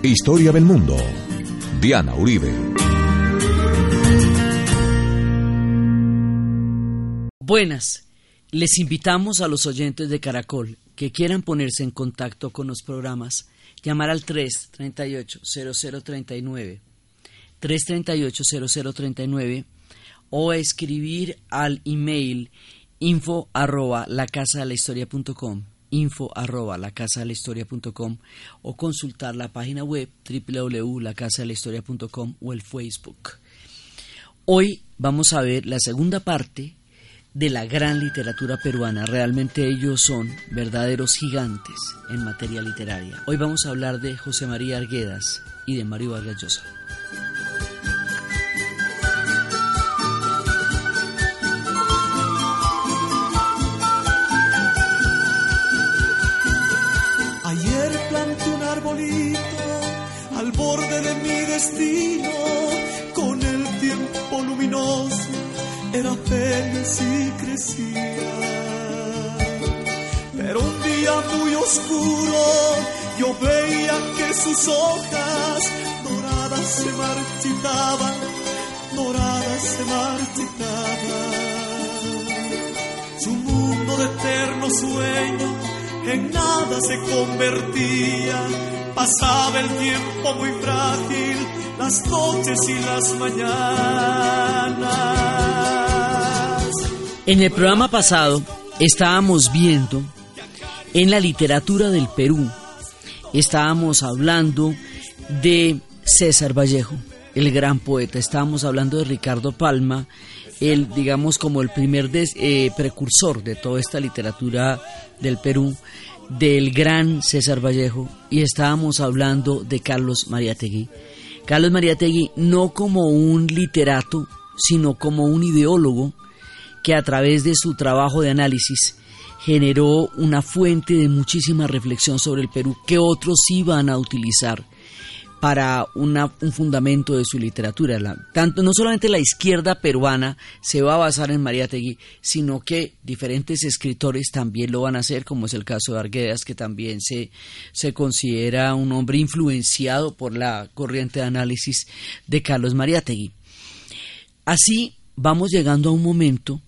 Historia del Mundo. Diana Uribe. Buenas. Les invitamos a los oyentes de Caracol que quieran ponerse en contacto con los programas, llamar al 338-0039, 338-0039 o escribir al email info arroba la casa de la historia punto com, info arroba la casa de la historia com, o consultar la página web www.lacasadelahistoria.com o el Facebook. Hoy vamos a ver la segunda parte de la gran literatura peruana. Realmente ellos son verdaderos gigantes en materia literaria. Hoy vamos a hablar de José María Arguedas y de Mario Vargas Llosa. Y crecía. Pero un día muy oscuro yo veía que sus hojas doradas se marchitaban, doradas se marchitaban. Su mundo de eterno sueño en nada se convertía Pasaba el tiempo muy frágil, las noches y las mañanas. En el programa pasado estábamos viendo en la literatura del Perú, estábamos hablando de César Vallejo, el gran poeta, estábamos hablando de Ricardo Palma, el, digamos, como el primer eh, precursor de toda esta literatura del Perú, del gran César Vallejo y estábamos hablando de Carlos Mariategui. Carlos Mariategui no como un literato, sino como un ideólogo que a través de su trabajo de análisis generó una fuente de muchísima reflexión sobre el Perú que otros iban a utilizar para un fundamento de su literatura. tanto, no solamente la izquierda peruana se va a basar en Mariátegui, sino que diferentes escritores también lo van a hacer, como es el caso de Arguedas, que también se, se considera un hombre influenciado por la corriente de análisis de Carlos Mariátegui. Así vamos llegando a un momento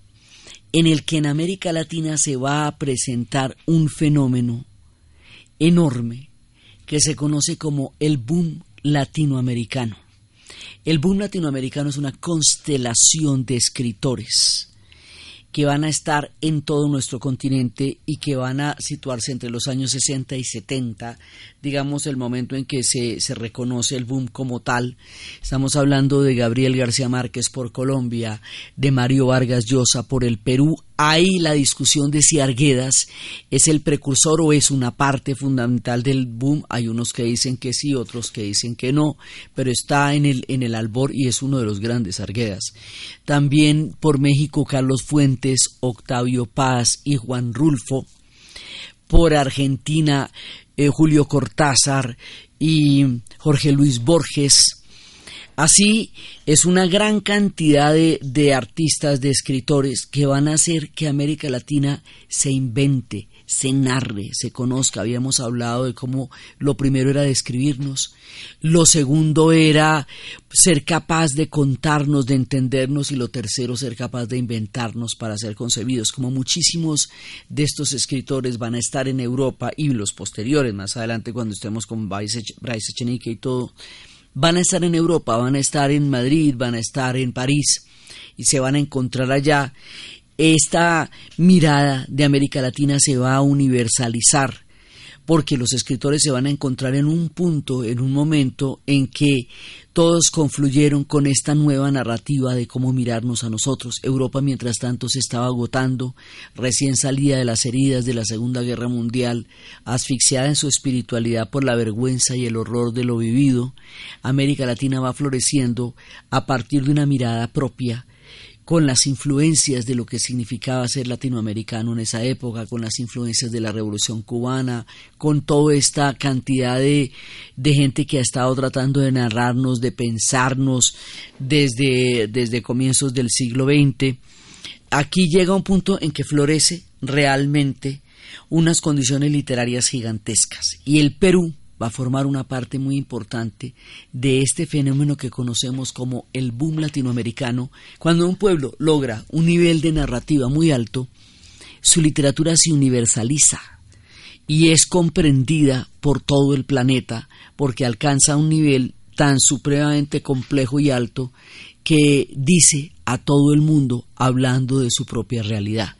en el que en América Latina se va a presentar un fenómeno enorme que se conoce como el boom latinoamericano. El boom latinoamericano es una constelación de escritores que van a estar en todo nuestro continente y que van a situarse entre los años 60 y 70, digamos el momento en que se, se, reconoce el boom como tal. Estamos hablando de Gabriel García Márquez por Colombia, de Mario Vargas Llosa por el Perú. Ahí la discusión de si Arguedas es el precursor o es una parte fundamental del boom. Hay unos que dicen que sí, otros que dicen que no, pero está en el, en el albor y es uno de los grandes Arguedas. También por México Carlos Fuentes, Octavio Paz y Juan Rulfo. Por Argentina eh, Julio Cortázar y Jorge Luis Borges. Así es una gran cantidad de, de, artistas, de escritores que van a hacer que América Latina se invente, se narre, se conozca. Habíamos hablado de cómo lo primero era describirnos, lo segundo era ser capaz de contarnos, de entendernos y lo tercero ser capaz de inventarnos para ser concebidos. Como muchísimos de estos escritores van a estar en Europa y los posteriores, más adelante cuando estemos con Bryce Echenique y todo, van a estar en Europa, van a estar en Madrid, van a estar en París y se van a encontrar allá. Esta mirada de América Latina se va a universalizar porque los escritores se van a encontrar en un punto, en un momento en que todos confluyeron con esta nueva narrativa de cómo mirarnos a nosotros. Europa, mientras tanto, se estaba agotando, recién salida de las heridas de la Segunda Guerra Mundial, asfixiada en su espiritualidad por la vergüenza y el horror de lo vivido. América Latina va floreciendo a partir de una mirada propia con las influencias de lo que significaba ser latinoamericano en esa época, con las influencias de la Revolución cubana, con toda esta cantidad de, de gente que ha estado tratando de narrarnos, de pensarnos desde, desde comienzos del siglo XX. Aquí llega un punto en que florece realmente unas condiciones literarias gigantescas. Y el Perú va a formar una parte muy importante de este fenómeno que conocemos como el boom latinoamericano. Cuando un pueblo logra un nivel de narrativa muy alto, su literatura se universaliza y es comprendida por todo el planeta porque alcanza un nivel tan supremamente complejo y alto que dice a todo el mundo hablando de su propia realidad.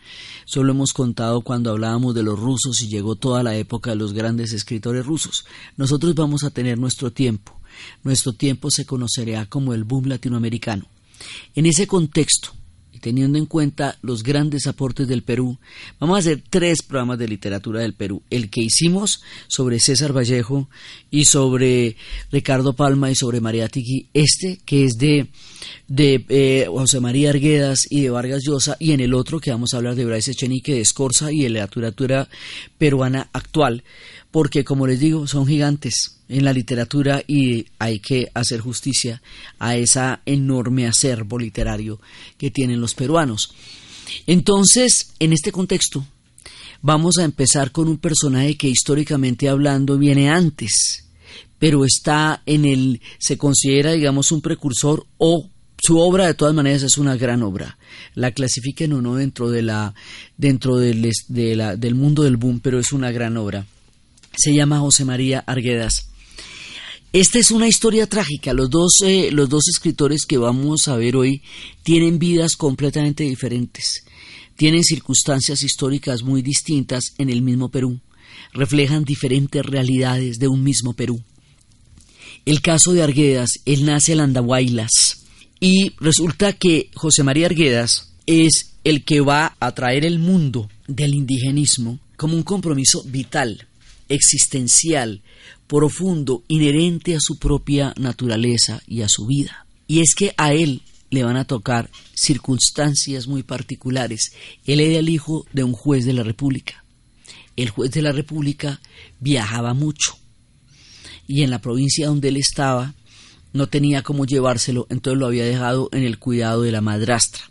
Solo hemos contado cuando hablábamos de los rusos y llegó toda la época de los grandes escritores rusos. Nosotros vamos a tener nuestro tiempo. Nuestro tiempo se conocerá como el boom latinoamericano. En ese contexto, teniendo en cuenta los grandes aportes del Perú, vamos a hacer tres programas de literatura del Perú. El que hicimos sobre César Vallejo y sobre Ricardo Palma y sobre María Tiqui, este que es de, de eh, José María Arguedas y de Vargas Llosa, y en el otro que vamos a hablar de Bryce Echenique, de Escorza y de la literatura peruana actual, porque como les digo, son gigantes en la literatura y hay que hacer justicia a ese enorme acervo literario que tienen los peruanos. Entonces, en este contexto, vamos a empezar con un personaje que históricamente hablando viene antes, pero está en el, se considera, digamos, un precursor o su obra de todas maneras es una gran obra. La clasifiquen o no dentro de la, dentro del, del mundo del boom, pero es una gran obra. Se llama José María Arguedas. Esta es una historia trágica. Los dos, eh, los dos escritores que vamos a ver hoy tienen vidas completamente diferentes. Tienen circunstancias históricas muy distintas en el mismo Perú. Reflejan diferentes realidades de un mismo Perú. El caso de Arguedas, él nace en Andahuaylas y resulta que José María Arguedas es el que va a traer el mundo del indigenismo como un compromiso vital, existencial, profundo, inherente a su propia naturaleza y a su vida. Y es que a él le van a tocar circunstancias muy particulares. Él era el hijo de un juez de la República. El juez de la República viajaba mucho y en la provincia donde él estaba no tenía cómo llevárselo, entonces lo había dejado en el cuidado de la madrastra.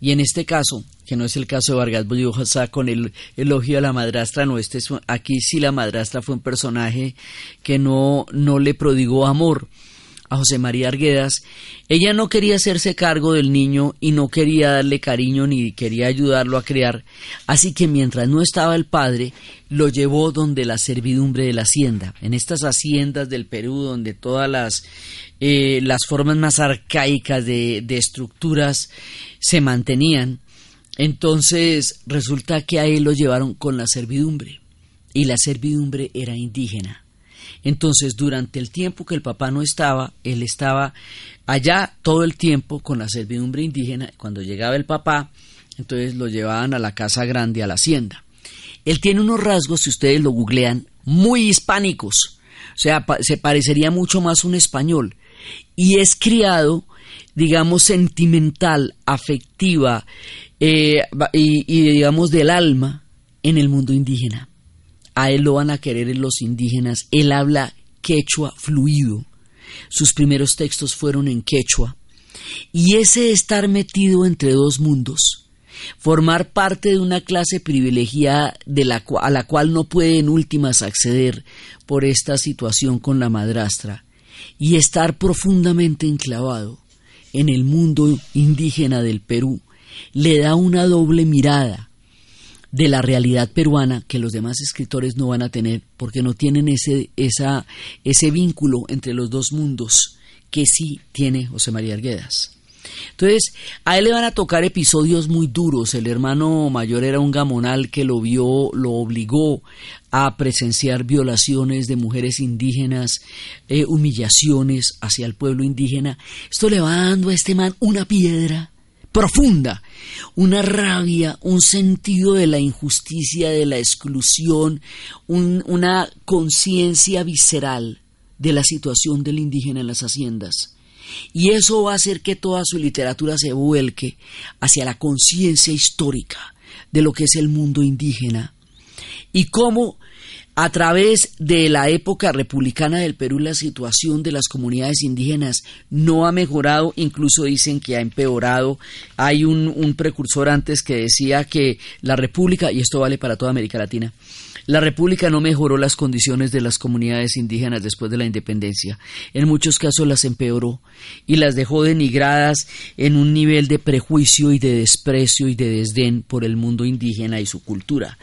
Y en este caso, que no es el caso de Vargas Llosa con el elogio a la madrastra, no, este aquí sí la madrastra fue un personaje que no, no le prodigó amor a José María Arguedas. Ella no quería hacerse cargo del niño y no quería darle cariño ni quería ayudarlo a criar, así que mientras no estaba el padre, lo llevó donde la servidumbre de la hacienda, en estas haciendas del Perú donde todas las, eh, las formas más arcaicas de, de estructuras se mantenían entonces resulta que a él lo llevaron con la servidumbre y la servidumbre era indígena. Entonces durante el tiempo que el papá no estaba, él estaba allá todo el tiempo con la servidumbre indígena. Cuando llegaba el papá, entonces lo llevaban a la casa grande, a la hacienda. Él tiene unos rasgos, si ustedes lo googlean, muy hispánicos. O sea, se parecería mucho más a un español. Y es criado, digamos, sentimental, afectiva, eh, y, digamos del alma en el mundo indígena. A él lo van a querer los indígenas. Él habla quechua fluido. Sus primeros textos fueron en quechua. Y ese estar metido entre dos mundos, formar parte de una clase privilegiada de la a la cual no puede en últimas acceder por esta situación con la madrastra, y estar profundamente enclavado en el mundo indígena del Perú, le da una doble mirada de la realidad peruana que los demás escritores no van a tener porque no tienen ese, esa, ese vínculo entre los dos mundos que sí tiene José María Arguedas. Entonces, a él le van a tocar episodios muy duros. El hermano mayor era un gamonal que lo vio, lo obligó a presenciar violaciones de mujeres indígenas, eh, humillaciones hacia el pueblo indígena. Esto le va dando a este man una piedra profunda, una rabia, un sentido de la injusticia, de la exclusión, una conciencia visceral de la situación del indígena en las haciendas. Y eso va a hacer que toda su literatura se vuelque hacia la conciencia histórica de lo que es el mundo indígena y cómo a través de la época republicana del Perú la situación de las comunidades indígenas no ha mejorado, incluso dicen que ha empeorado. Hay un, precursor antes que decía que la República, y esto vale para toda América Latina, La República no mejoró las condiciones de las comunidades indígenas después de la independencia. En muchos casos las empeoró y las dejó denigradas en un nivel de prejuicio y de desprecio y de desdén por el mundo indígena y su cultura.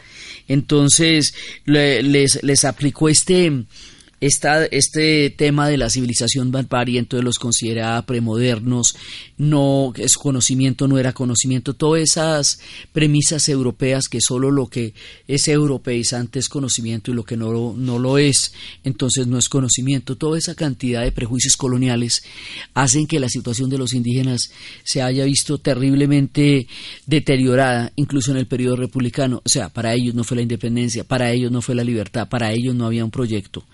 Entonces les, les aplicó este este tema de la civilización barbarie entonces los consideraba premodernos, no, su conocimiento no era conocimiento, todas esas premisas europeas que solo lo que es europeizante es conocimiento y lo que no, no lo es, entonces no es conocimiento, toda esa cantidad de prejuicios coloniales hacen que la situación de los indígenas se haya visto terriblemente deteriorada, incluso en el periodo republicano, o sea, para ellos no fue la independencia, para ellos no fue la libertad, para ellos no había un proyecto.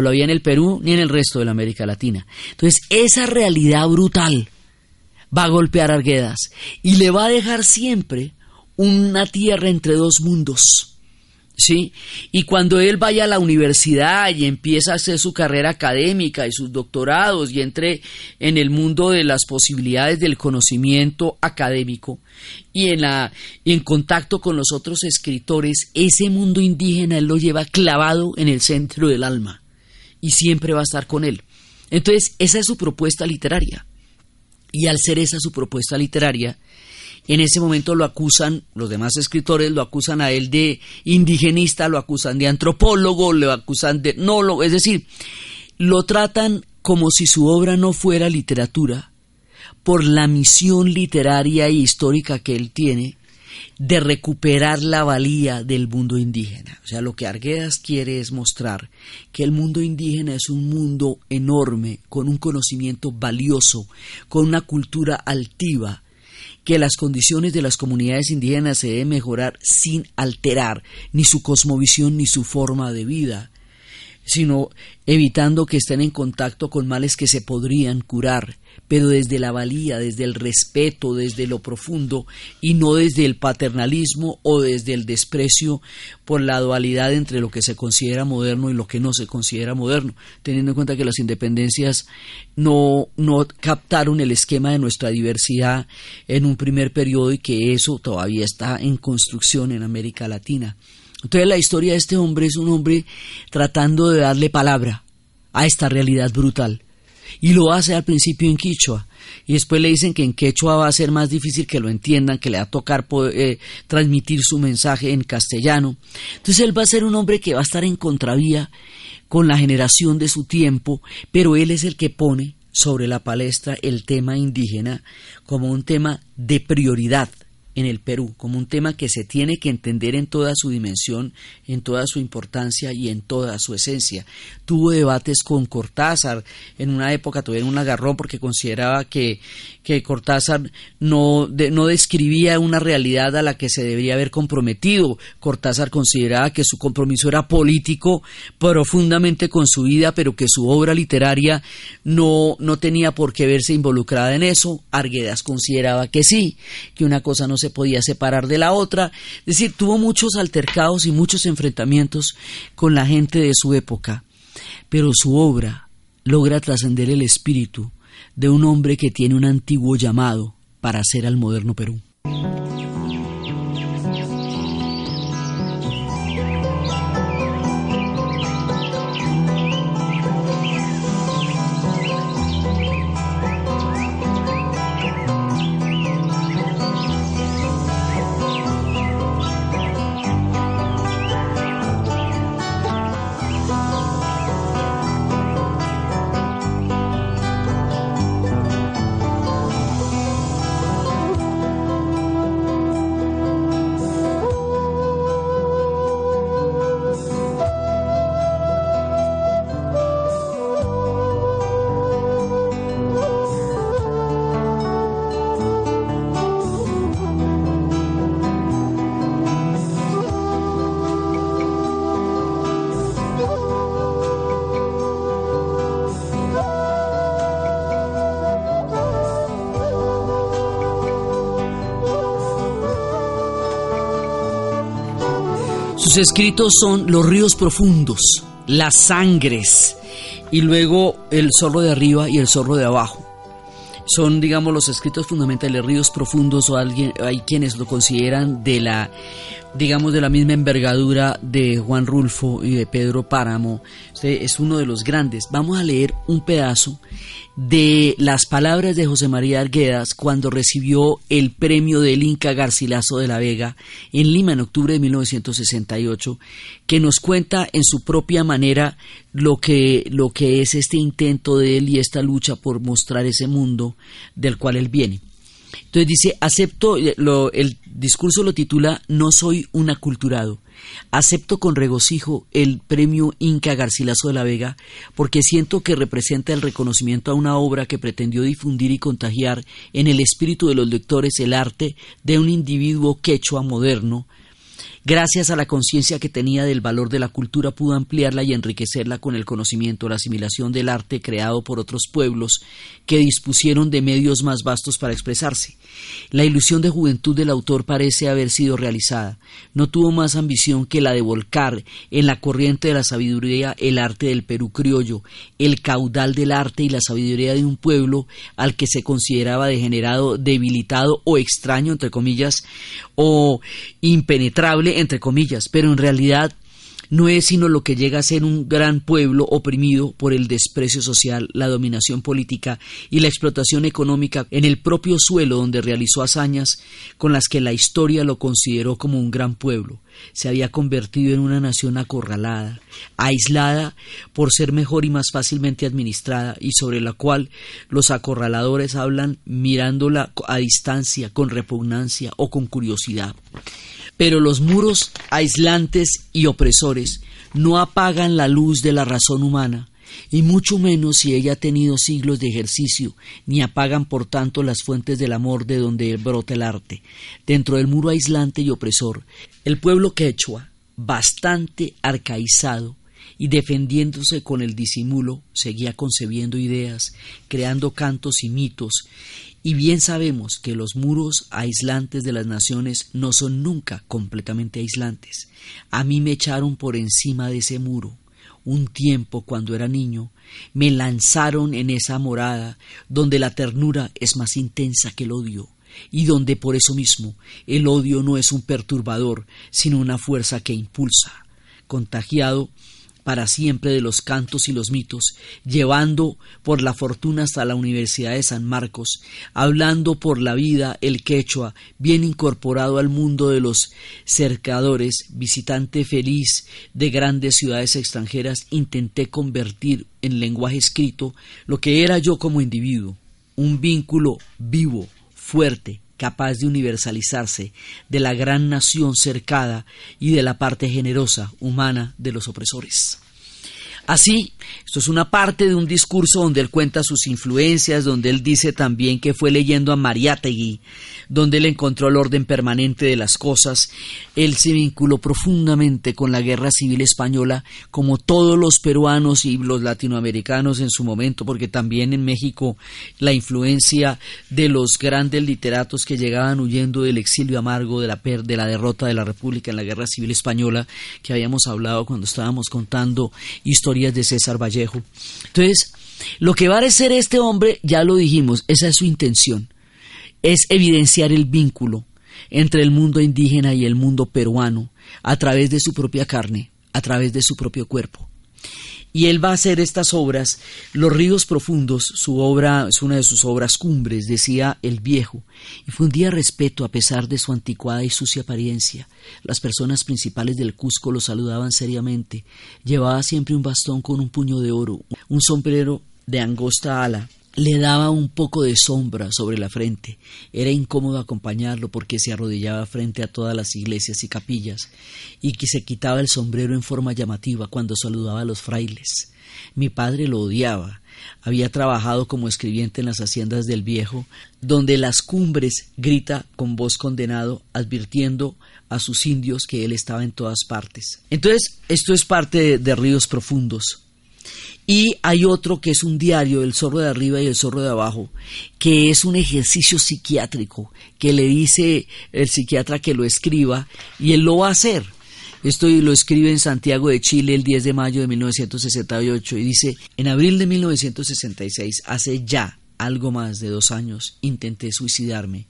Lo había en el Perú ni en el resto de la América Latina. Entonces, esa realidad brutal va a golpear a Arguedas y le va a dejar siempre una tierra entre dos mundos. ¿Sí? Y cuando él vaya a la universidad y empieza a hacer su carrera académica y sus doctorados y entre en el mundo de las posibilidades del conocimiento académico y en, la, en contacto con los otros escritores, ese mundo indígena él lo lleva clavado en el centro del alma y siempre va a estar con él. Entonces, esa es su propuesta literaria. Y al ser esa su propuesta literaria, en ese momento lo acusan, los demás escritores lo acusan a él de indigenista, lo acusan de antropólogo, lo acusan de no, es decir, lo tratan como si su obra no fuera literatura, por la misión literaria e histórica que él tiene de recuperar la valía del mundo indígena. O sea, lo que Arguedas quiere es mostrar que el mundo indígena es un mundo enorme, con un conocimiento valioso, con una cultura altiva, que las condiciones de las comunidades indígenas se deben mejorar sin alterar ni su cosmovisión ni su forma de vida, sino evitando que estén en contacto con males que se podrían curar pero desde la valía, desde el respeto, desde lo profundo y no desde el paternalismo o desde el desprecio por la dualidad entre lo que se considera moderno y lo que no se considera moderno, teniendo en cuenta que las independencias no, no captaron el esquema de nuestra diversidad en un primer periodo y que eso todavía está en construcción en América Latina. Entonces la historia de este hombre es un hombre tratando de darle palabra a esta realidad brutal. Y lo hace al principio en quichua. Y después le dicen que en quechua va a ser más difícil que lo entiendan, que le va a tocar eh, transmitir su mensaje en castellano. Entonces él va a ser un hombre que va a estar en contravía con la generación de su tiempo, pero él es el que pone sobre la palestra el tema indígena como un tema de prioridad en el Perú, como un tema que se tiene que entender en toda su dimensión, en toda su importancia y en toda su esencia. Tuvo debates con Cortázar, en una época tuvieron un agarrón porque consideraba que, que Cortázar no, no describía una realidad a la que se debería haber comprometido. Cortázar consideraba que su compromiso era político profundamente con su vida, pero que su obra literaria no, no tenía por qué verse involucrada en eso. Arguedas consideraba que sí, que una cosa no se podía separar de la otra. Es decir, tuvo muchos altercados y muchos enfrentamientos con la gente de su época, pero su obra logra trascender el espíritu de un hombre que tiene un antiguo llamado para ser al moderno Perú. Sus escritos son los ríos profundos, las sangres y luego el zorro de arriba y el zorro de abajo. Son, digamos, los escritos fundamentales, ríos profundos o alguien, hay quienes lo consideran de la digamos, de la misma envergadura de Juan Rulfo y de Pedro Páramo. Usted es uno de los grandes. Vamos a leer un pedazo de las palabras de José María Arguedas cuando recibió el premio del Inca Garcilaso de la Vega en Lima en octubre de 1968, que nos cuenta en su propia manera lo que, lo que es este intento de él y esta lucha por mostrar ese mundo del cual él viene. Entonces dice, acepto, eh, el discurso lo titula No soy un aculturado. Acepto con regocijo el premio Inca Garcilaso de la Vega porque siento que representa el reconocimiento a una obra que pretendió difundir y contagiar en el espíritu de los lectores el arte de un individuo quechua moderno, Gracias a la conciencia que tenía del valor de la cultura pudo ampliarla y enriquecerla con el conocimiento, la asimilación del arte creado por otros pueblos que dispusieron de medios más vastos para expresarse. La ilusión de juventud del autor parece haber sido realizada. No tuvo más ambición que la de volcar en la corriente de la sabiduría el arte del Perú criollo, el caudal del arte y la sabiduría de un pueblo al que se consideraba degenerado, debilitado o extraño, entre comillas, o impenetrable, entre comillas, pero en realidad no es sino lo que llega a ser un gran pueblo oprimido por el desprecio social, la dominación política y la explotación económica en el propio suelo donde realizó hazañas con las que la historia lo consideró como un gran pueblo. Se había convertido en una nación acorralada, aislada por ser mejor y más fácilmente administrada y sobre la cual los acorraladores hablan mirándola a distancia, con repugnancia o con curiosidad. Pero los muros aislantes y opresores no apagan la luz de la razón humana, y mucho menos si ella ha tenido siglos de ejercicio, ni apagan por tanto las fuentes del amor de donde brota el arte. Dentro del muro aislante y opresor, el pueblo quechua, bastante arcaizado, y defendiéndose con el disimulo, seguía concebiendo ideas, creando cantos y mitos, y bien sabemos que los muros aislantes de las naciones no son nunca completamente aislantes. A mí me echaron por encima de ese muro. Un tiempo, cuando era niño, me lanzaron en esa morada donde la ternura es más intensa que el odio y donde por eso mismo el odio no es un perturbador, sino una fuerza que impulsa. Contagiado para siempre de los cantos y los mitos, llevando por la fortuna hasta la Universidad de San Marcos, hablando por la vida el quechua, bien incorporado al mundo de los cercadores, visitante feliz de grandes ciudades extranjeras, intenté convertir en lenguaje escrito lo que era yo como individuo, un vínculo vivo, fuerte, capaz de universalizarse de la gran nación cercada y de la parte generosa, humana de los opresores. Así, esto es una parte de un discurso donde él cuenta sus influencias, donde él dice también que fue leyendo a Mariátegui, donde él encontró el orden permanente de las cosas. Él se vinculó profundamente con la guerra civil española, como todos los peruanos y los latinoamericanos en su momento, porque también en México la influencia de los grandes literatos que llegaban huyendo del exilio amargo de la, de la derrota de la República en la guerra civil española, que habíamos hablado cuando estábamos contando historias de César Vallejo. Entonces, lo que va a ser este hombre, ya lo dijimos, esa es su intención, es evidenciar el vínculo entre el mundo indígena y el mundo peruano a través de su propia carne, a través de su propio cuerpo y él va a hacer estas obras. Los ríos profundos, su obra es una de sus obras cumbres, decía el viejo, infundía respeto a pesar de su anticuada y sucia apariencia. Las personas principales del Cusco lo saludaban seriamente. Llevaba siempre un bastón con un puño de oro, un sombrero de angosta ala, le daba un poco de sombra sobre la frente. Era incómodo acompañarlo porque se arrodillaba frente a todas las iglesias y capillas y que se quitaba el sombrero en forma llamativa cuando saludaba a los frailes. Mi padre lo odiaba. Había trabajado como escribiente en las haciendas del viejo, donde las cumbres grita con voz condenado, advirtiendo a sus indios que él estaba en todas partes. Entonces, esto es parte de, de Ríos Profundos. Y hay otro que es un diario, el zorro de arriba y el zorro de abajo, que es un ejercicio psiquiátrico, que le dice el psiquiatra que lo escriba y él lo va a hacer. Esto lo escribe en Santiago de Chile el 10 de mayo de 1968 y dice, en abril de 1966, hace ya algo más de dos años, intenté suicidarme.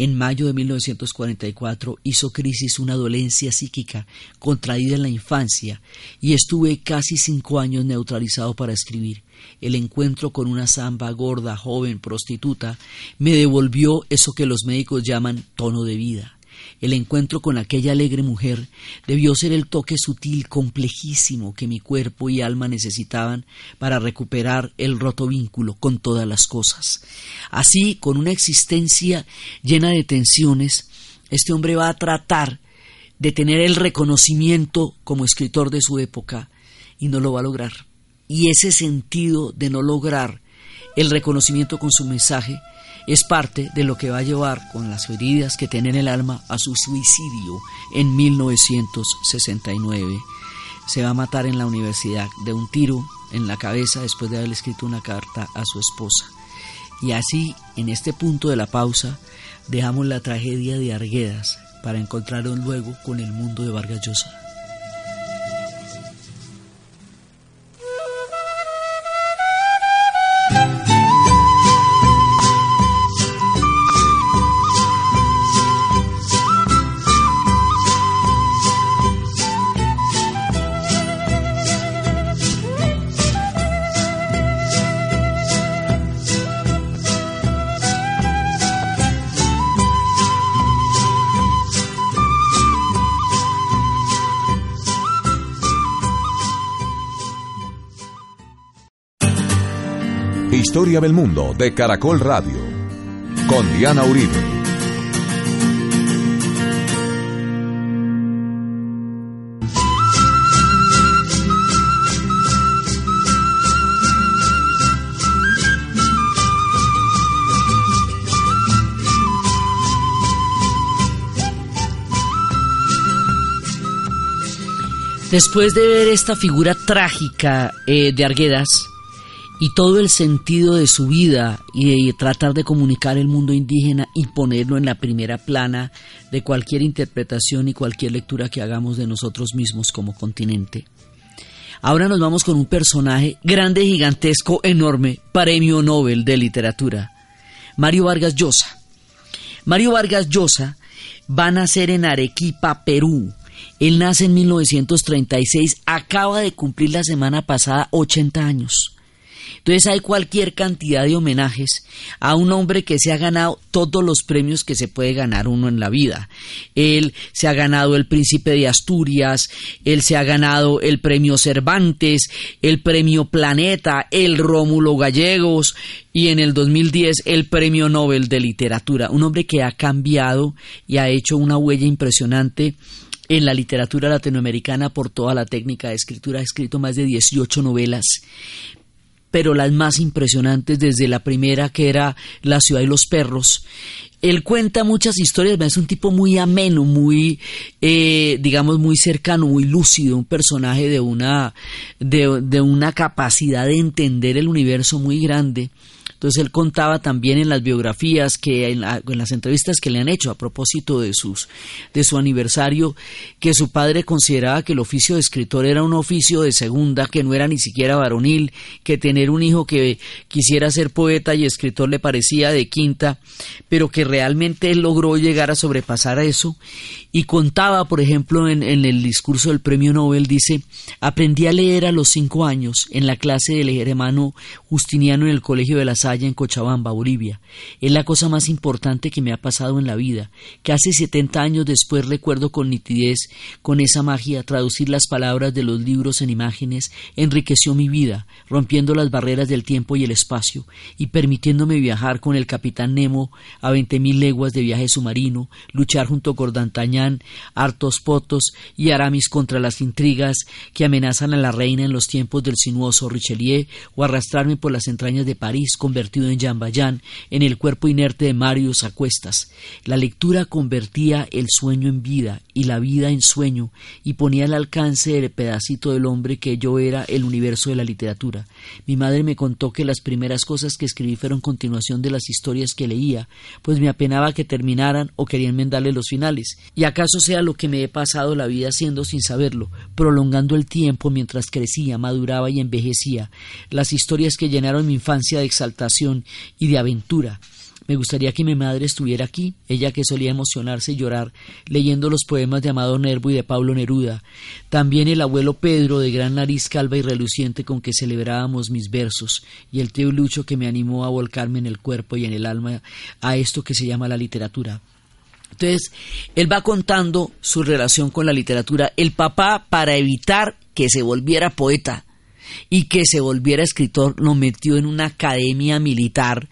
En mayo de 1944 hizo crisis una dolencia psíquica contraída en la infancia y estuve casi cinco años neutralizado para escribir. El encuentro con una zamba gorda, joven, prostituta, me devolvió eso que los médicos llaman tono de vida. El encuentro con aquella alegre mujer debió ser el toque sutil, complejísimo que mi cuerpo y alma necesitaban para recuperar el roto vínculo con todas las cosas. Así, con una existencia llena de tensiones, este hombre va a tratar de tener el reconocimiento como escritor de su época y no lo va a lograr. Y ese sentido de no lograr el reconocimiento con su mensaje es parte de lo que va a llevar con las heridas que tiene en el alma a su suicidio en 1969. Se va a matar en la universidad de un tiro en la cabeza después de haber escrito una carta a su esposa. Y así, en este punto de la pausa, dejamos la tragedia de Arguedas para encontrarnos luego con el mundo de Vargas Llosa. Historia del Mundo de Caracol Radio con Diana Uribe. Después de ver esta figura trágica eh, de Arguedas, y todo el sentido de su vida y de tratar de comunicar el mundo indígena y ponerlo en la primera plana de cualquier interpretación y cualquier lectura que hagamos de nosotros mismos como continente. Ahora nos vamos con un personaje grande, gigantesco, enorme, premio Nobel de literatura, Mario Vargas Llosa. Mario Vargas Llosa va a nacer en Arequipa, Perú. Él nace en 1936, acaba de cumplir la semana pasada 80 años. Entonces hay cualquier cantidad de homenajes a un hombre que se ha ganado todos los premios que se puede ganar uno en la vida. Él se ha ganado el Príncipe de Asturias, él se ha ganado el Premio Cervantes, el Premio Planeta, el Rómulo Gallegos y en el 2010 el Premio Nobel de Literatura. Un hombre que ha cambiado y ha hecho una huella impresionante en la literatura latinoamericana por toda la técnica de escritura. Ha escrito más de 18 novelas, pero las más impresionantes desde la primera que era La ciudad y los perros. Él cuenta muchas historias, es un tipo muy ameno, muy, eh, digamos, muy cercano, muy lúcido, un personaje de una, de, de una capacidad de entender el universo muy grande. Entonces él contaba también en las biografías que en, las entrevistas que le han hecho a propósito de sus de su aniversario que su padre consideraba que el oficio de escritor era un oficio de segunda, que no era ni siquiera varonil, que tener un hijo que quisiera ser poeta y escritor le parecía de quinta, pero que realmente él logró llegar a sobrepasar a eso. Y contaba, por ejemplo, en, en el discurso del premio Nobel, dice, aprendí a leer a los cinco años en la clase del hermano Justiniano en el Colegio de en Cochabamba, Bolivia. Es la cosa más importante que me ha pasado en la vida, que hace 70 años después recuerdo con nitidez, con esa magia, traducir las palabras de los libros en imágenes, enriqueció mi vida, rompiendo las barreras del tiempo y el espacio, y permitiéndome viajar con el capitán Nemo a veinte mil leguas de viaje submarino, luchar junto con D'Artagnan, hartos potos y Aramis contra las intrigas que amenazan a la reina en los tiempos del sinuoso Richelieu, o arrastrarme por las entrañas de París con convertido en Jean en el cuerpo inerte de Marius Acuestas. La lectura convertía el sueño en vida y la vida en sueño y ponía al alcance del pedacito del hombre que yo era el universo de la literatura. Mi madre me contó que las primeras cosas que escribí fueron continuación de las historias que leía, pues me apenaba que terminaran o querían enmendarle los finales. Y acaso sea lo que me he pasado la vida haciendo sin saberlo, prolongando el tiempo mientras crecía, maduraba y envejecía, las historias que llenaron mi infancia de exaltación y de aventura, me gustaría que mi madre estuviera aquí, ella que solía emocionarse y llorar leyendo los poemas de Amado Nervo y de Pablo Neruda. También el abuelo Pedro, de gran nariz calva y reluciente con que celebrábamos mis versos, y el tío Lucho que me animó a volcarme en el cuerpo y en el alma a esto que se llama la literatura. Entonces, él va contando su relación con la literatura. El papá, para evitar que se volviera poeta y que se volviera escritor, lo metió en una academia militar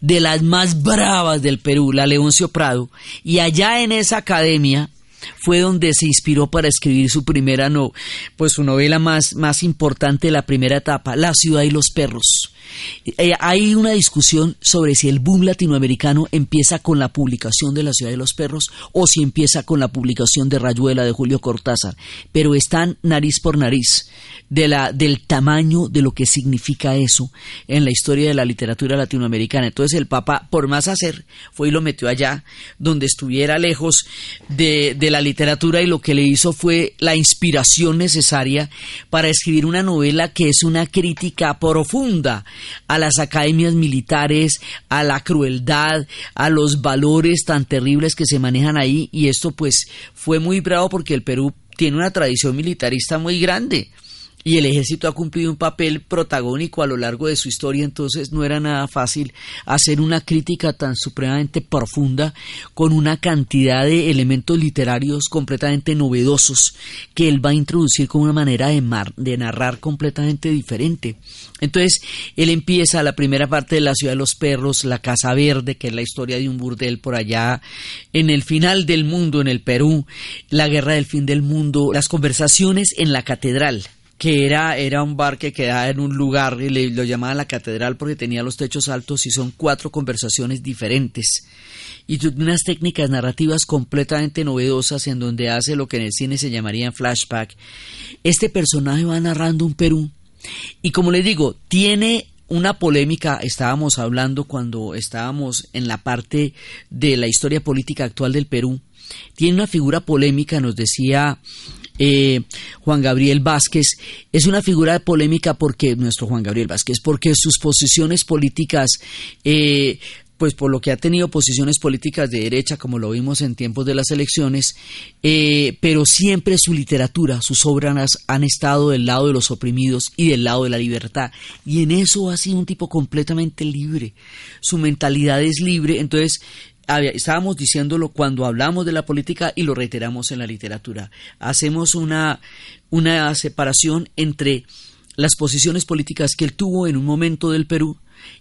de las más bravas del Perú, la Leoncio Prado, y allá en esa academia fue donde se inspiró para escribir su primera no, pues su novela más, más importante de la primera etapa, La ciudad y los perros. Eh, hay una discusión sobre si el boom latinoamericano empieza con la publicación de La ciudad de los perros o si empieza con la publicación de Rayuela de Julio Cortázar, pero están nariz por nariz de la, del tamaño de lo que significa eso en la historia de la literatura latinoamericana. Entonces el Papa, por más hacer, fue y lo metió allá, donde estuviera lejos de, de la literatura y lo que le hizo fue la inspiración necesaria para escribir una novela que es una crítica profunda a las academias militares, a la crueldad, a los valores tan terribles que se manejan ahí. Y esto pues fue muy bravo porque el Perú tiene una tradición militarista muy grande y el ejército ha cumplido un papel protagónico a lo largo de su historia, entonces no era nada fácil hacer una crítica tan supremamente profunda con una cantidad de elementos literarios completamente novedosos que él va a introducir con una manera de, de narrar completamente diferente. Entonces, él empieza la primera parte de la ciudad de los perros, la Casa Verde, que es la historia de un burdel por allá, en el final del mundo, en el Perú, la guerra del fin del mundo, las conversaciones en la catedral, que era, era un bar que quedaba en un lugar, y le, lo llamaban la catedral porque tenía los techos altos y son cuatro conversaciones diferentes. Y unas técnicas narrativas completamente novedosas en donde hace lo que en el cine se llamaría flashback. Este personaje va narrando un Perú y como les digo, tiene una polémica, estábamos hablando cuando estábamos en la parte de la historia política actual del Perú, tiene una figura polémica, nos decía eh, Juan Gabriel Vázquez, es una figura polémica porque, nuestro Juan Gabriel Vázquez, porque sus posiciones políticas eh, pues por lo que ha tenido posiciones políticas de derecha, como lo vimos en tiempos de las elecciones, eh, pero siempre su literatura, sus obras han estado del lado de los oprimidos y del lado de la libertad. Y en eso ha sido un tipo completamente libre. Su mentalidad es libre. Entonces, estábamos diciéndolo cuando hablamos de la política y lo reiteramos en la literatura. Hacemos una, una separación entre las posiciones políticas que él tuvo en un momento del Perú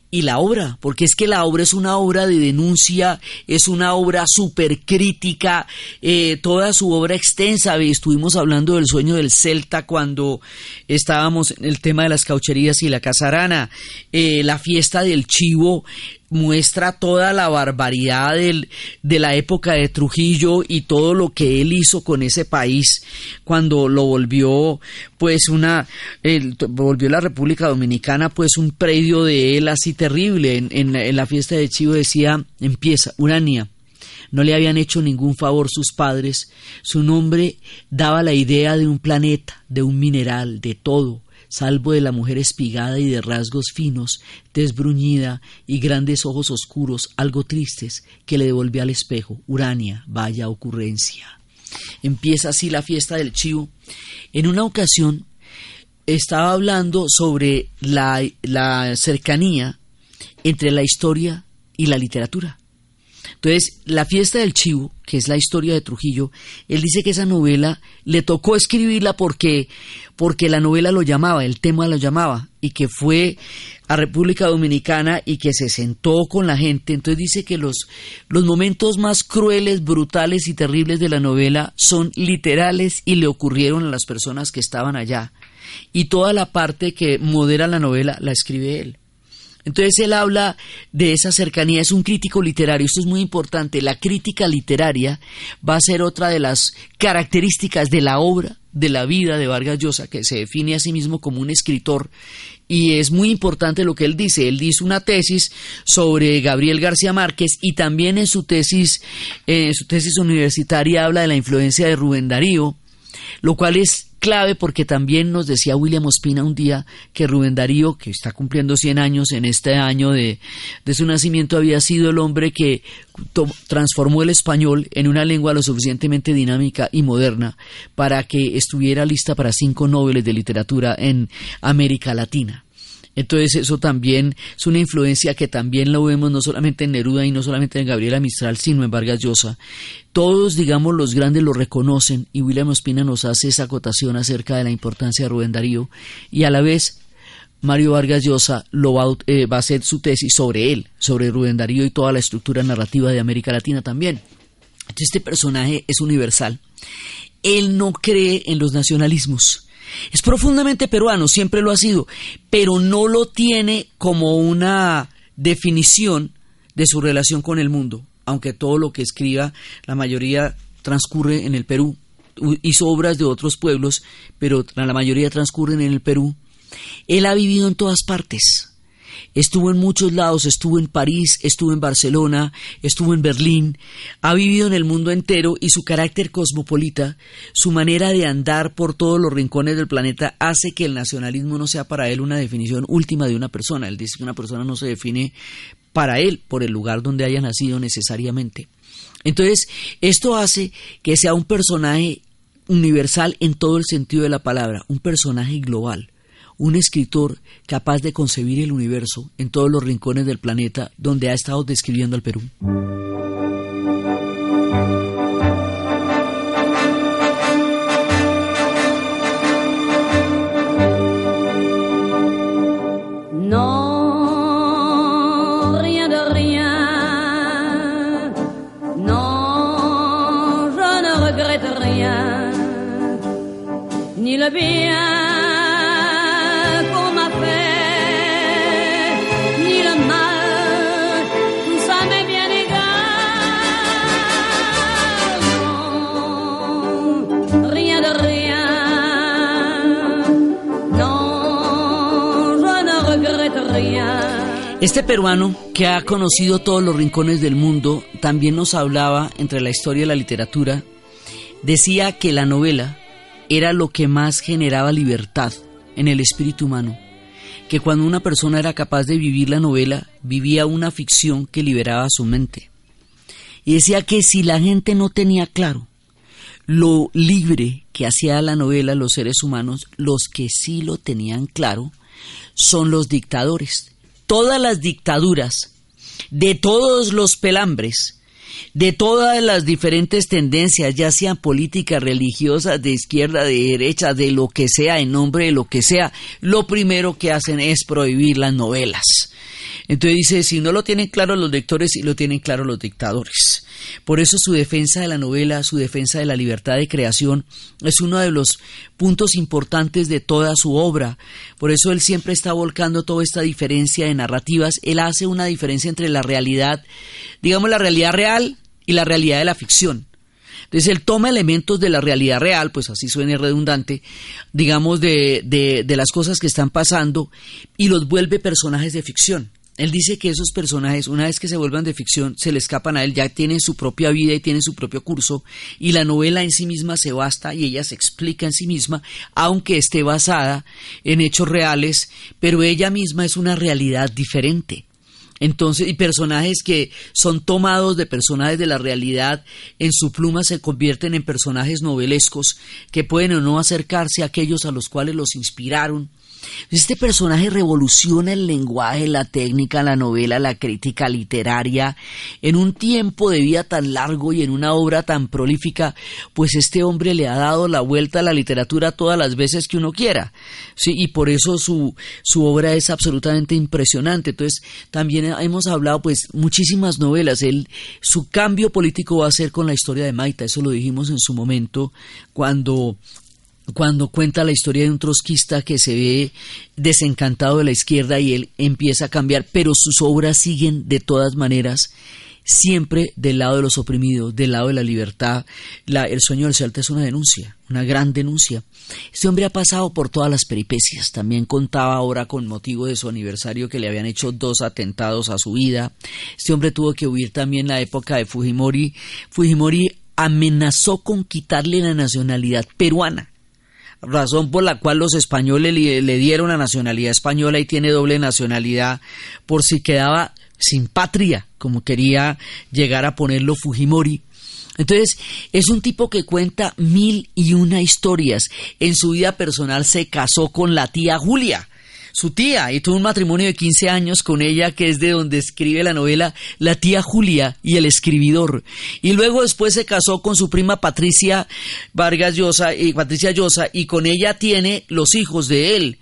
y la obra, porque es que la obra es una obra de denuncia, es una obra súper crítica, eh, toda su obra extensa, estuvimos hablando del sueño del Celta cuando estábamos en el tema de las caucherías y la casarana, eh, la fiesta del chivo, muestra toda la barbaridad del, de la época de Trujillo y todo lo que él hizo con ese país cuando lo volvió pues una volvió la República Dominicana pues un predio de él así terrible. En, en la fiesta de Chivo decía empieza Urania no le habían hecho ningún favor sus padres. Su nombre daba la idea de un planeta de un mineral de todo salvo de la mujer espigada y de rasgos finos, desbruñida y grandes ojos oscuros, algo tristes, que le devolvió al espejo. Urania, vaya ocurrencia. Empieza así la fiesta del chivo. En una ocasión estaba hablando sobre la, la cercanía entre la historia y la literatura. Entonces, la fiesta del chivo, que es la historia de Trujillo, él dice que esa novela le tocó escribirla porque, porque la novela lo llamaba, el tema lo llamaba, y que fue a República Dominicana y que se sentó con la gente. Entonces dice que los, los momentos más crueles, brutales y terribles de la novela son literales y le ocurrieron a las personas que estaban allá. Y toda la parte que modera la novela la escribe él. Entonces él habla de esa cercanía, es un crítico literario, esto es muy importante, la crítica literaria va a ser otra de las características de la obra de la vida de Vargas Llosa, que se define a sí mismo como un escritor, y es muy importante lo que él dice. Él dice una tesis sobre Gabriel García Márquez y también en su tesis, en su tesis universitaria habla de la influencia de Rubén Darío, lo cual es clave porque también nos decía William Ospina un día que Rubén Darío, que está cumpliendo 100 años en este año de, de su nacimiento, había sido el hombre que transformó el español en una lengua lo suficientemente dinámica y moderna para que estuviera lista para cinco noveles de literatura en América Latina. Entonces eso también es una influencia que también lo vemos no solamente en Neruda y no solamente en Gabriela Mistral, sino en Vargas Llosa. Todos, digamos, los grandes lo reconocen y William Ospina nos hace esa acotación acerca de la importancia de Rubén Darío y a la vez Mario Vargas Llosa lo va, eh, va a hacer su tesis sobre él, sobre Rubén Darío y toda la estructura narrativa de América Latina también. este personaje es universal. Él no cree en los nacionalismos es profundamente peruano, siempre lo ha sido, pero no lo tiene como una definición de su relación con el mundo, aunque todo lo que escriba, la mayoría transcurre en el Perú. Hizo obras de otros pueblos, pero la mayoría transcurren en el Perú. Él ha vivido en todas partes. Estuvo en muchos lados, estuvo en París, estuvo en Barcelona, estuvo en Berlín, ha vivido en el mundo entero y su carácter cosmopolita, su manera de andar por todos los rincones del planeta hace que el nacionalismo no sea para él una definición última de una persona. Él dice que una persona no se define para él por el lugar donde haya nacido necesariamente. Entonces, esto hace que sea un personaje universal en todo el sentido de la palabra, un personaje global un escritor capaz de concebir el universo en todos los rincones del planeta donde ha estado describiendo al Perú. No, Este peruano, que ha conocido todos los rincones del mundo, también nos hablaba entre la historia y la literatura, decía que la novela era lo que más generaba libertad en el espíritu humano, que cuando una persona era capaz de vivir la novela, vivía una ficción que liberaba su mente. Y decía que si la gente no tenía claro lo libre que hacía la novela los seres humanos, los que sí lo tenían claro son los dictadores todas las dictaduras, de todos los pelambres, de todas las diferentes tendencias, ya sean políticas, religiosas, de izquierda, de derecha, de lo que sea, en nombre de lo que sea, lo primero que hacen es prohibir las novelas. Entonces dice, si no lo tienen claro los lectores, y lo tienen claro los dictadores. Por eso su defensa de la novela, su defensa de la libertad de creación, es uno de los puntos importantes de toda su obra. Por eso él siempre está volcando toda esta diferencia de narrativas. Él hace una diferencia entre la realidad, digamos la realidad real y la realidad de la ficción. Entonces él toma elementos de la realidad real, pues así suena redundante, digamos, de, de, de las cosas que están pasando y los vuelve personajes de ficción. Él dice que esos personajes, una vez que se vuelvan de ficción, se le escapan a él, ya tienen su propia vida y tienen su propio curso, y la novela en sí misma se basta y ella se explica en sí misma, aunque esté basada en hechos reales, pero ella misma es una realidad diferente. Entonces, y personajes que son tomados de personajes de la realidad en su pluma se convierten en personajes novelescos que pueden o no acercarse a aquellos a los cuales los inspiraron este personaje revoluciona el lenguaje, la técnica, la novela, la crítica literaria en un tiempo de vida tan largo y en una obra tan prolífica, pues este hombre le ha dado la vuelta a la literatura todas las veces que uno quiera. Sí, y por eso su, su obra es absolutamente impresionante. Entonces, también hemos hablado pues muchísimas novelas. Él, su cambio político va a ser con la historia de Maita, eso lo dijimos en su momento cuando cuando cuenta la historia de un trotskista que se ve desencantado de la izquierda y él empieza a cambiar, pero sus obras siguen de todas maneras siempre del lado de los oprimidos, del lado de la libertad. La, el sueño del Celta es una denuncia, una gran denuncia. Este hombre ha pasado por todas las peripecias. También contaba ahora con motivo de su aniversario que le habían hecho dos atentados a su vida. Este hombre tuvo que huir también en la época de Fujimori. Fujimori amenazó con quitarle la nacionalidad peruana razón por la cual los españoles le, dieron la nacionalidad española y tiene doble nacionalidad por si quedaba sin patria, como quería llegar a ponerlo Fujimori. Entonces, es un tipo que cuenta mil y una historias. En su vida personal se casó con la tía Julia, su tía y tuvo un matrimonio de 15 años con ella, que es de donde escribe la novela La tía Julia y el escribidor. Y luego después se casó con su prima Patricia Vargas Llosa y Patricia Llosa y con ella tiene los hijos de él.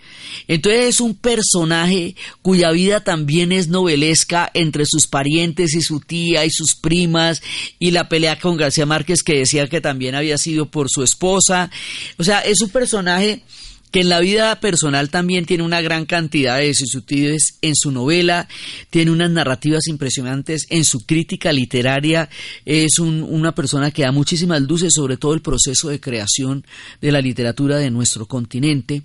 Entonces es un personaje cuya vida también es novelesca entre sus parientes y su tía y sus primas y la pelea con García Márquez que decía que también había sido por su esposa. O sea, es un personaje que en la vida personal también tiene una gran cantidad de vicisitudes en su novela, tiene unas narrativas impresionantes, en su crítica literaria es una persona que da muchísimas luces sobre todo el proceso de creación de la literatura de nuestro continente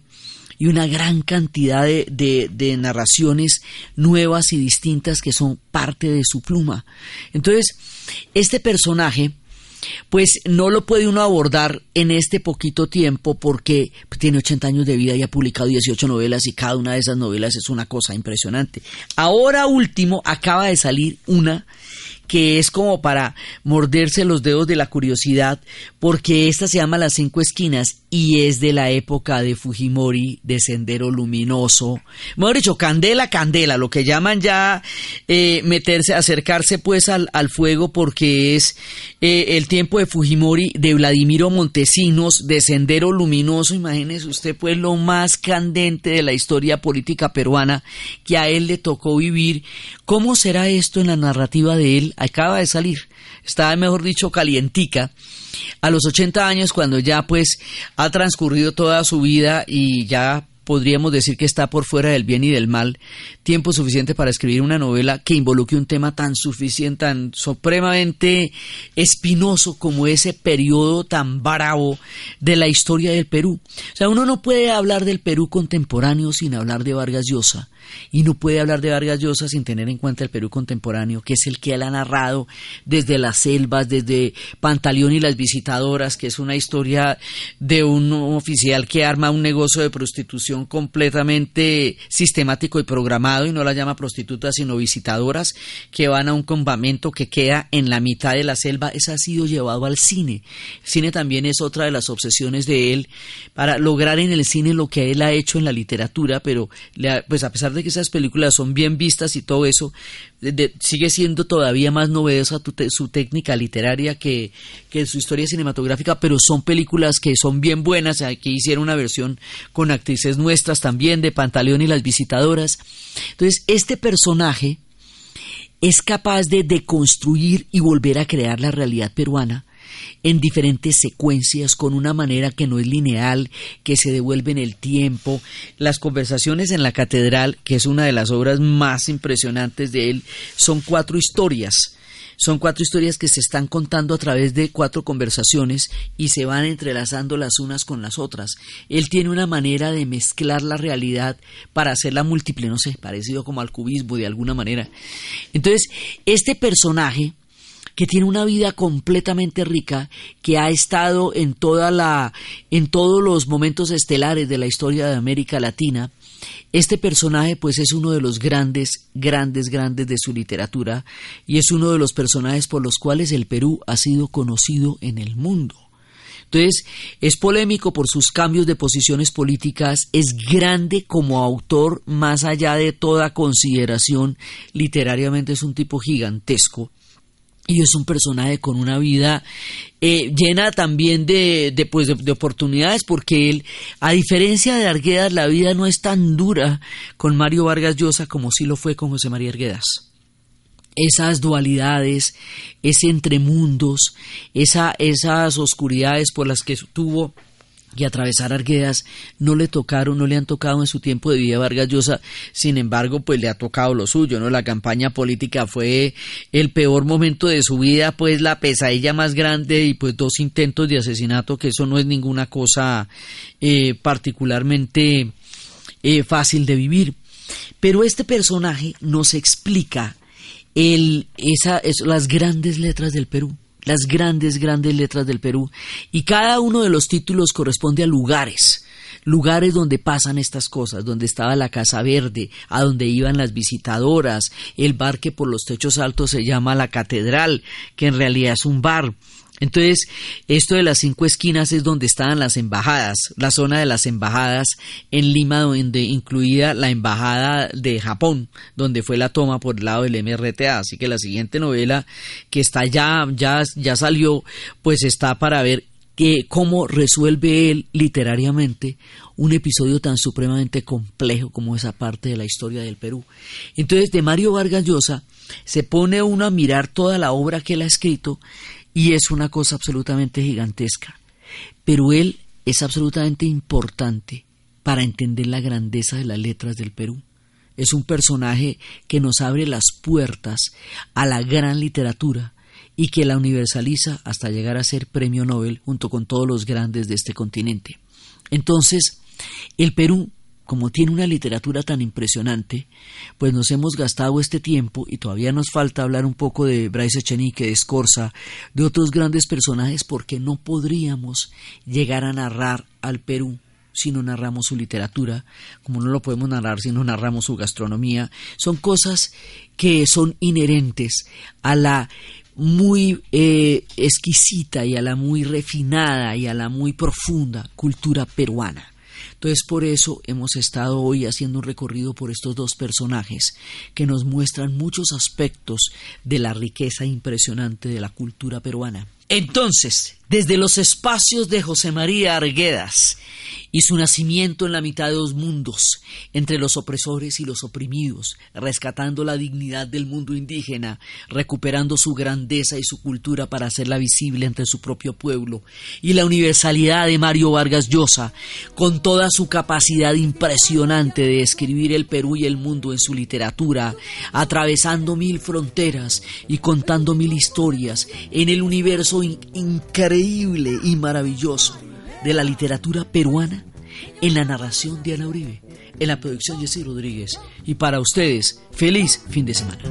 y una gran cantidad de, narraciones nuevas y distintas que son parte de su pluma. Entonces, este personaje pues no lo puede uno abordar en este poquito tiempo porque tiene 80 años de vida y ha publicado 18 novelas y cada una de esas novelas es una cosa impresionante. Ahora último acaba de salir una que es como para morderse los dedos de la curiosidad, porque esta se llama Las Cinco Esquinas y es de la época de Fujimori, de Sendero Luminoso. Mejor dicho, candela, candela, lo que llaman ya eh, meterse, acercarse pues al, fuego, porque es eh, el tiempo de Fujimori, de Vladimiro Montesinos, de Sendero Luminoso. Imagínese usted pues lo más candente de la historia política peruana que a él le tocó vivir. ¿Cómo será esto en la narrativa de él? Acaba de salir, estaba mejor dicho calientica, a los 80 años cuando ya pues ha transcurrido toda su vida y ya podríamos decir que está por fuera del bien y del mal, tiempo suficiente para escribir una novela que involucre un tema tan suficiente, tan supremamente espinoso como ese periodo tan bravo de la historia del Perú. O sea, uno no puede hablar del Perú contemporáneo sin hablar de Vargas Llosa y no puede hablar de Vargas Llosa sin tener en cuenta el Perú contemporáneo, que es el que él ha narrado desde las selvas, desde Pantaleón y las visitadoras, que es una historia de un oficial que arma un negocio de prostitución completamente sistemático y programado y no la llama prostitutas sino visitadoras que van a un campamento que queda en la mitad de la selva. Eso ha sido llevado al cine. El cine también es otra de las obsesiones de él para lograr en el cine lo que él ha hecho en la literatura, pero pues a pesar de que esas películas son bien vistas y todo eso, sigue siendo todavía más novedosa su técnica literaria que, que, su historia cinematográfica, pero son películas que son bien buenas. Aquí hicieron una versión con actrices nuestras también de Pantaleón y las visitadoras. Entonces, este personaje es capaz de deconstruir y volver a crear la realidad peruana en diferentes secuencias con una manera que no es lineal, que se devuelve en el tiempo. Las conversaciones en la catedral, que es una de las obras más impresionantes de él, son cuatro historias. Son cuatro historias que se están contando a través de cuatro conversaciones y se van entrelazando las unas con las otras. Él tiene una manera de mezclar la realidad para hacerla múltiple, no sé, parecido como al cubismo de alguna manera. Entonces, este personaje que tiene una vida completamente rica, que ha estado en toda la en todos los momentos estelares de la historia de América Latina. Este personaje pues es uno de los grandes, grandes, grandes de su literatura y es uno de los personajes por los cuales el Perú ha sido conocido en el mundo. Entonces, es polémico por sus cambios de posiciones políticas, es grande como autor más allá de toda consideración, literariamente es un tipo gigantesco y es un personaje con una vida eh, llena también de, de, pues de, oportunidades, porque él, a diferencia de Arguedas, la vida no es tan dura con Mario Vargas Llosa como sí lo fue con José María Arguedas. Esas dualidades, ese entremundos, esa, esas oscuridades por las que tuvo y atravesar Arguedas no le tocaron, no le han tocado en su tiempo de vida Vargas Llosa, sin embargo, pues le ha tocado lo suyo, ¿no? La campaña política fue el peor momento de su vida, pues la pesadilla más grande y pues dos intentos de asesinato, que eso no es ninguna cosa eh, particularmente eh, fácil de vivir. Pero este personaje nos explica las grandes letras del Perú las grandes, grandes letras del Perú, y cada uno de los títulos corresponde a lugares, lugares donde pasan estas cosas, donde estaba la Casa Verde, a donde iban las visitadoras, el bar que por los techos altos se llama la Catedral, que en realidad es un bar, entonces, esto de las cinco esquinas es donde estaban las embajadas, la zona de las embajadas en Lima, donde incluida la embajada de Japón, donde fue la toma por el lado del MRTA. Así que la siguiente novela que está ya, ya, ya salió, pues está para ver que, cómo resuelve él literariamente un episodio tan supremamente complejo como esa parte de la historia del Perú. Entonces, de Mario Vargas Llosa se pone uno a mirar toda la obra que él ha escrito y es una cosa absolutamente gigantesca. Pero él es absolutamente importante para entender la grandeza de las letras del Perú. Es un personaje que nos abre las puertas a la gran literatura y que la universaliza hasta llegar a ser premio Nobel junto con todos los grandes de este continente. Entonces, el Perú como tiene una literatura tan impresionante, pues nos hemos gastado este tiempo y todavía nos falta hablar un poco de Bryce Echenique, de Scorza, de otros grandes personajes, porque no podríamos llegar a narrar al Perú si no narramos su literatura, como no lo podemos narrar si no narramos su gastronomía. Son cosas que son inherentes a la muy eh, exquisita y a la muy refinada y a la muy profunda cultura peruana. Entonces por eso hemos estado hoy haciendo un recorrido por estos dos personajes que nos muestran muchos aspectos de la riqueza impresionante de la cultura peruana. Entonces, desde los espacios de José María Arguedas y su nacimiento en la mitad de dos mundos, entre los opresores y los oprimidos, rescatando la dignidad del mundo indígena, recuperando su grandeza y su cultura para hacerla visible entre su propio pueblo, y la universalidad de Mario Vargas Llosa, con toda su capacidad impresionante de escribir el Perú y el mundo en su literatura, atravesando mil fronteras y contando mil historias en el universo increíble y maravilloso de la literatura peruana en la narración de Ana Uribe, en la producción Jessy Rodríguez. Y para ustedes, feliz fin de semana.